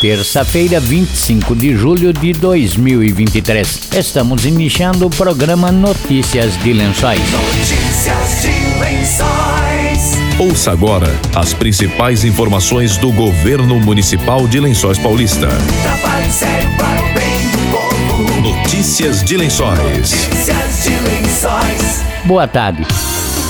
terça-feira, 25 de julho de 2023. Estamos iniciando o programa Notícias de Lençóis. Notícias de Lençóis. Ouça agora as principais informações do governo municipal de Lençóis Paulista. Notícias de Lençóis. Notícias de Lençóis. Boa tarde.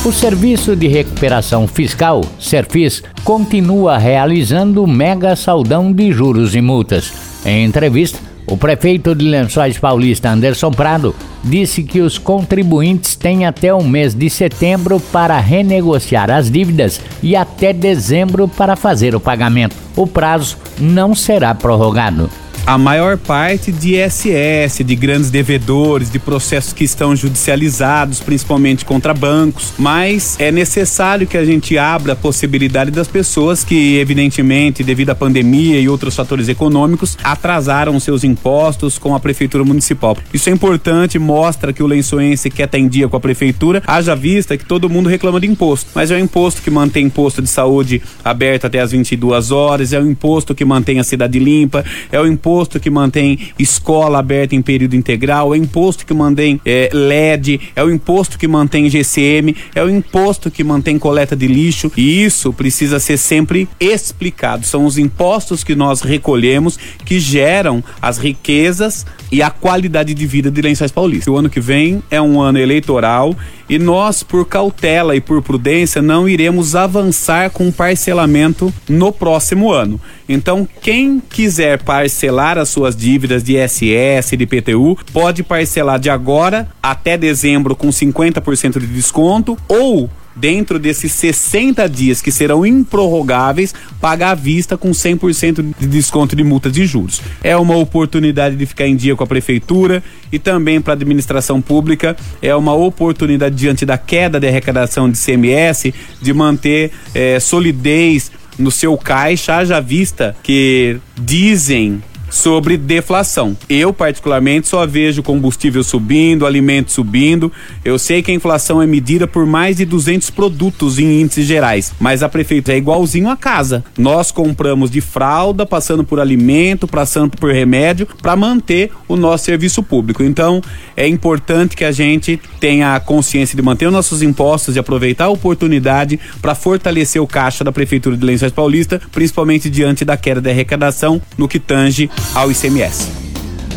O Serviço de Recuperação Fiscal, Serfis, continua realizando mega saldão de juros e multas. Em entrevista, o prefeito de Lençóis Paulista, Anderson Prado, disse que os contribuintes têm até o mês de setembro para renegociar as dívidas e até dezembro para fazer o pagamento. O prazo não será prorrogado a maior parte de ISS, de grandes devedores, de processos que estão judicializados, principalmente contra bancos, mas é necessário que a gente abra a possibilidade das pessoas que, evidentemente, devido à pandemia e outros fatores econômicos, atrasaram seus impostos com a prefeitura municipal. Isso é importante, mostra que o lençoense quer estar em dia com a prefeitura, haja vista que todo mundo reclama de imposto, mas é um imposto que mantém imposto de saúde aberto até as 22 horas, é um imposto que mantém a cidade limpa, é o um imposto imposto que mantém escola aberta em período integral, é imposto que mantém é, LED, é o imposto que mantém GCM, é o imposto que mantém coleta de lixo e isso precisa ser sempre explicado. São os impostos que nós recolhemos que geram as riquezas e a qualidade de vida de Lençóis Paulista. O ano que vem é um ano eleitoral e nós, por cautela e por prudência, não iremos avançar com parcelamento no próximo ano. Então, quem quiser parcelar as suas dívidas de ISS, de PTU, pode parcelar de agora até dezembro com 50% de desconto ou dentro desses 60 dias que serão improrrogáveis, pagar à vista com 100% de desconto de multa de juros. É uma oportunidade de ficar em dia com a prefeitura e também para a administração pública é uma oportunidade diante da queda de arrecadação de CMS de manter é, solidez no seu caixa, haja vista que dizem sobre deflação. Eu, particularmente, só vejo combustível subindo, alimentos subindo. Eu sei que a inflação é medida por mais de 200 produtos em índices gerais, mas a prefeitura é igualzinho a casa. Nós compramos de fralda, passando por alimento, passando por remédio, para manter o nosso serviço público. Então, é importante que a gente tenha a consciência de manter os nossos impostos e aproveitar a oportunidade para fortalecer o caixa da Prefeitura de Lençóis Paulista, principalmente diante da queda da arrecadação no que tange ao ICMS.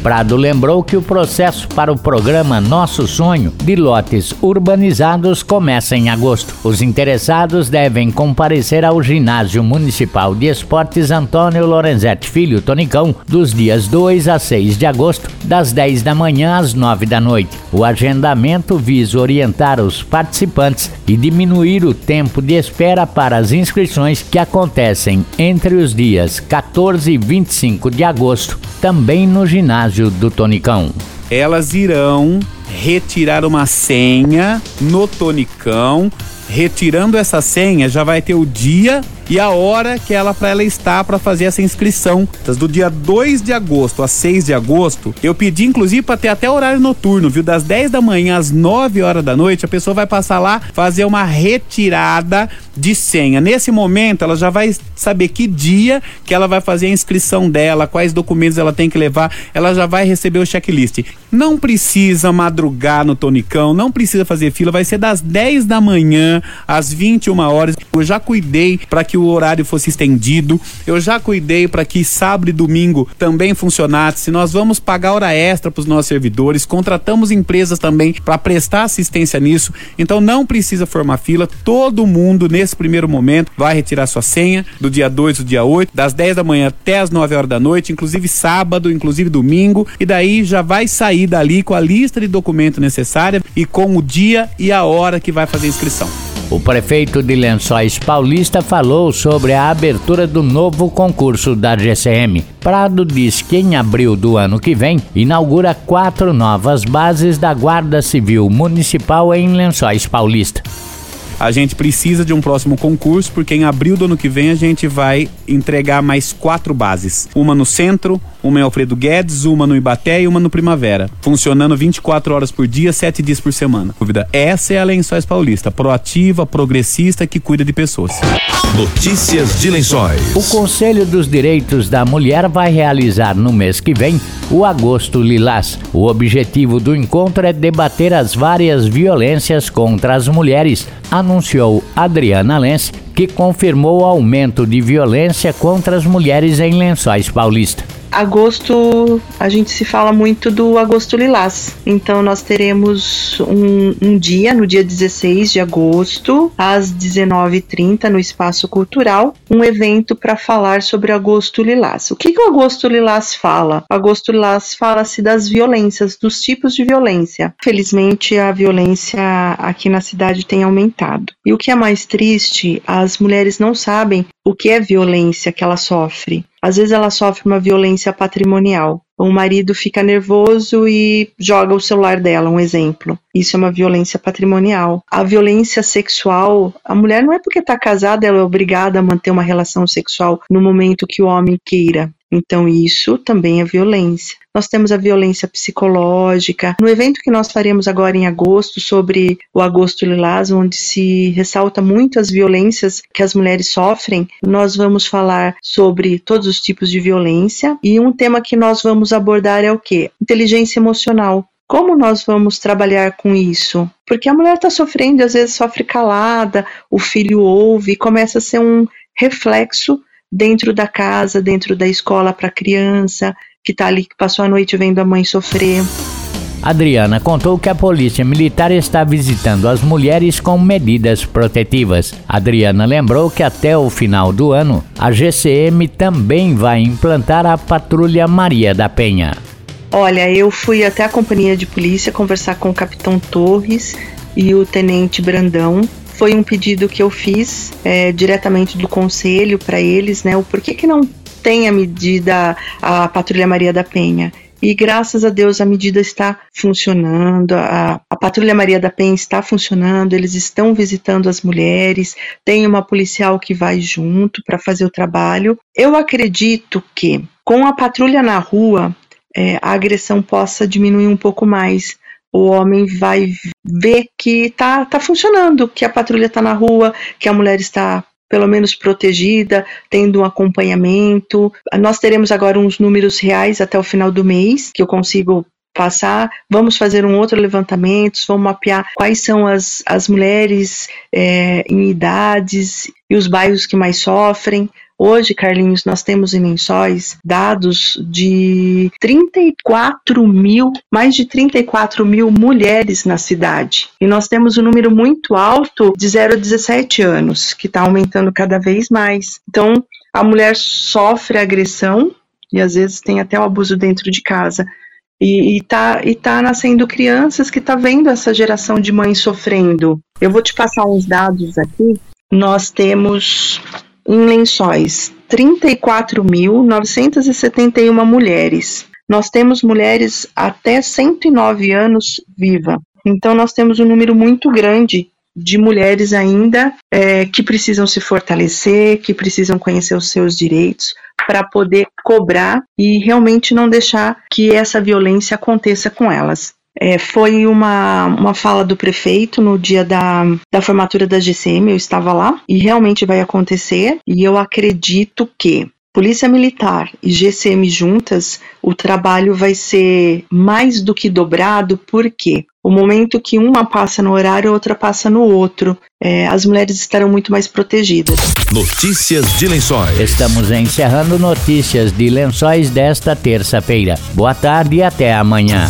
Prado lembrou que o processo para o programa Nosso Sonho de lotes urbanizados começa em agosto. Os interessados devem comparecer ao Ginásio Municipal de Esportes Antônio Lorenzetti Filho Tonicão dos dias 2 a 6 de agosto, das 10 da manhã às 9 da noite. O agendamento visa orientar os participantes e diminuir o tempo de espera para as inscrições que acontecem entre os dias 14 e 25 de agosto, também no ginásio do Tonicão. Elas irão retirar uma senha no Tonicão. Retirando essa senha, já vai ter o dia e a hora que ela para ela está para fazer essa inscrição. Do dia 2 de agosto a 6 de agosto, eu pedi inclusive para ter até horário noturno, viu? Das 10 da manhã às 9 horas da noite, a pessoa vai passar lá fazer uma retirada de senha. Nesse momento, ela já vai saber que dia que ela vai fazer a inscrição dela, quais documentos ela tem que levar, ela já vai receber o checklist. Não precisa madrugar no Tonicão, não precisa fazer fila, vai ser das 10 da manhã às 21 horas. Eu já cuidei para que que o horário fosse estendido. Eu já cuidei para que sábado e domingo também funcionasse. Nós vamos pagar hora extra para os nossos servidores, contratamos empresas também para prestar assistência nisso. Então não precisa formar fila. Todo mundo nesse primeiro momento vai retirar sua senha do dia 2 do dia 8, das 10 da manhã até as 9 horas da noite, inclusive sábado, inclusive domingo, e daí já vai sair dali com a lista de documento necessária e com o dia e a hora que vai fazer a inscrição. O prefeito de Lençóis Paulista falou sobre a abertura do novo concurso da GCM. Prado diz que em abril do ano que vem inaugura quatro novas bases da Guarda Civil Municipal em Lençóis Paulista. A gente precisa de um próximo concurso, porque em abril do ano que vem a gente vai entregar mais quatro bases. Uma no centro, uma em Alfredo Guedes, uma no Ibaté e uma no Primavera. Funcionando 24 horas por dia, 7 dias por semana. Dúvida. Essa é a Lençóis Paulista, proativa, progressista, que cuida de pessoas. Notícias de Lençóis. O Conselho dos Direitos da Mulher vai realizar no mês que vem o Agosto Lilás. O objetivo do encontro é debater as várias violências contra as mulheres, anunciou Adriana Lenz, que confirmou o aumento de violência contra as mulheres em Lençóis Paulista agosto, a gente se fala muito do agosto lilás. Então nós teremos um, um dia, no dia 16 de agosto, às 19h30, no Espaço Cultural, um evento para falar sobre agosto lilás. O que, que o agosto lilás fala? O agosto lilás fala-se das violências, dos tipos de violência. Felizmente a violência aqui na cidade tem aumentado. E o que é mais triste, as mulheres não sabem o que é violência que ela sofre. Às vezes ela sofre uma violência patrimonial. O marido fica nervoso e joga o celular dela, um exemplo. Isso é uma violência patrimonial. A violência sexual, a mulher não é porque está casada, ela é obrigada a manter uma relação sexual no momento que o homem queira. Então, isso também é violência. Nós temos a violência psicológica. No evento que nós faremos agora em agosto, sobre o Agosto Lilás, onde se ressalta muito as violências que as mulheres sofrem, nós vamos falar sobre todos os tipos de violência. E um tema que nós vamos abordar é o que? Inteligência emocional. Como nós vamos trabalhar com isso? Porque a mulher está sofrendo, às vezes sofre calada, o filho ouve e começa a ser um reflexo dentro da casa, dentro da escola para a criança que está ali, que passou a noite vendo a mãe sofrer. Adriana contou que a Polícia Militar está visitando as mulheres com medidas protetivas. Adriana lembrou que até o final do ano, a GCM também vai implantar a Patrulha Maria da Penha. Olha, eu fui até a companhia de polícia conversar com o capitão Torres e o tenente Brandão foi um pedido que eu fiz é, diretamente do conselho para eles, né? O porquê que não tem a medida a Patrulha Maria da Penha? E graças a Deus a medida está funcionando, a, a, Patrulha Maria da Penha está funcionando, eles estão visitando as mulheres, tem uma policial que vai junto para fazer o trabalho. Eu acredito que com a patrulha na rua, é, a agressão possa diminuir um pouco mais o homem vai ver que tá, tá funcionando, que a patrulha está na rua, que a mulher está pelo menos protegida, tendo um acompanhamento. Nós teremos agora uns números reais até o final do mês, que eu consigo passar. Vamos fazer um outro levantamento, vamos mapear quais são as, as mulheres é, em idades e os bairros que mais sofrem. Hoje, Carlinhos, nós temos em Lençóis dados de 34 mil, mais de 34 mil mulheres na cidade. E nós temos um número muito alto de 0 a 17 anos, que está aumentando cada vez mais. Então, a mulher sofre agressão e às vezes tem até o abuso dentro de casa. E, está e tá nascendo crianças que tá vendo essa geração de mães sofrendo. Eu vou te passar uns dados aqui. Nós temos em Lençóis 34.971 mulheres. Nós temos mulheres até 109 anos viva. Então nós temos um número muito grande de mulheres ainda é, que precisam se fortalecer, que precisam conhecer os seus direitos para poder cobrar e realmente não deixar que essa violência aconteça com elas. É, foi uma, uma fala do prefeito no dia da, da formatura da GCM, eu estava lá, e realmente vai acontecer, e eu acredito que Polícia Militar e GCM juntas, o trabalho vai ser mais do que dobrado, porque o momento que uma passa no horário, a outra passa no outro. É, as mulheres estarão muito mais protegidas. Notícias de Lençóis. Estamos encerrando notícias de Lençóis desta terça-feira. Boa tarde e até amanhã.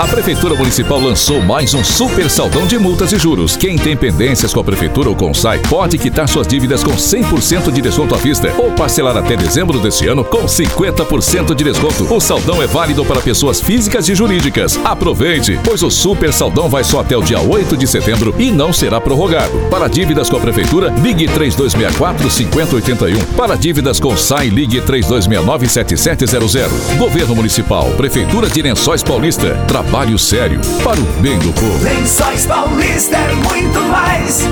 A Prefeitura Municipal lançou mais um super saldão de multas e juros. Quem tem pendências com a Prefeitura ou com o SAI pode quitar suas dívidas com 100% de desconto à vista ou parcelar até dezembro deste ano com 50% de desconto. O saldão é válido para pessoas físicas e jurídicas. Aproveite, pois o super saldão vai só até o dia 8 de setembro e não será prorrogado. Para dívidas com a Prefeitura, ligue 3264 5081. Para dívidas com o SAI, ligue 3269 7700. Governo Municipal, Prefeitura de Lençóis Paulista. Trabalho sério para o bem do povo. Lençóis Paulista é muito mais.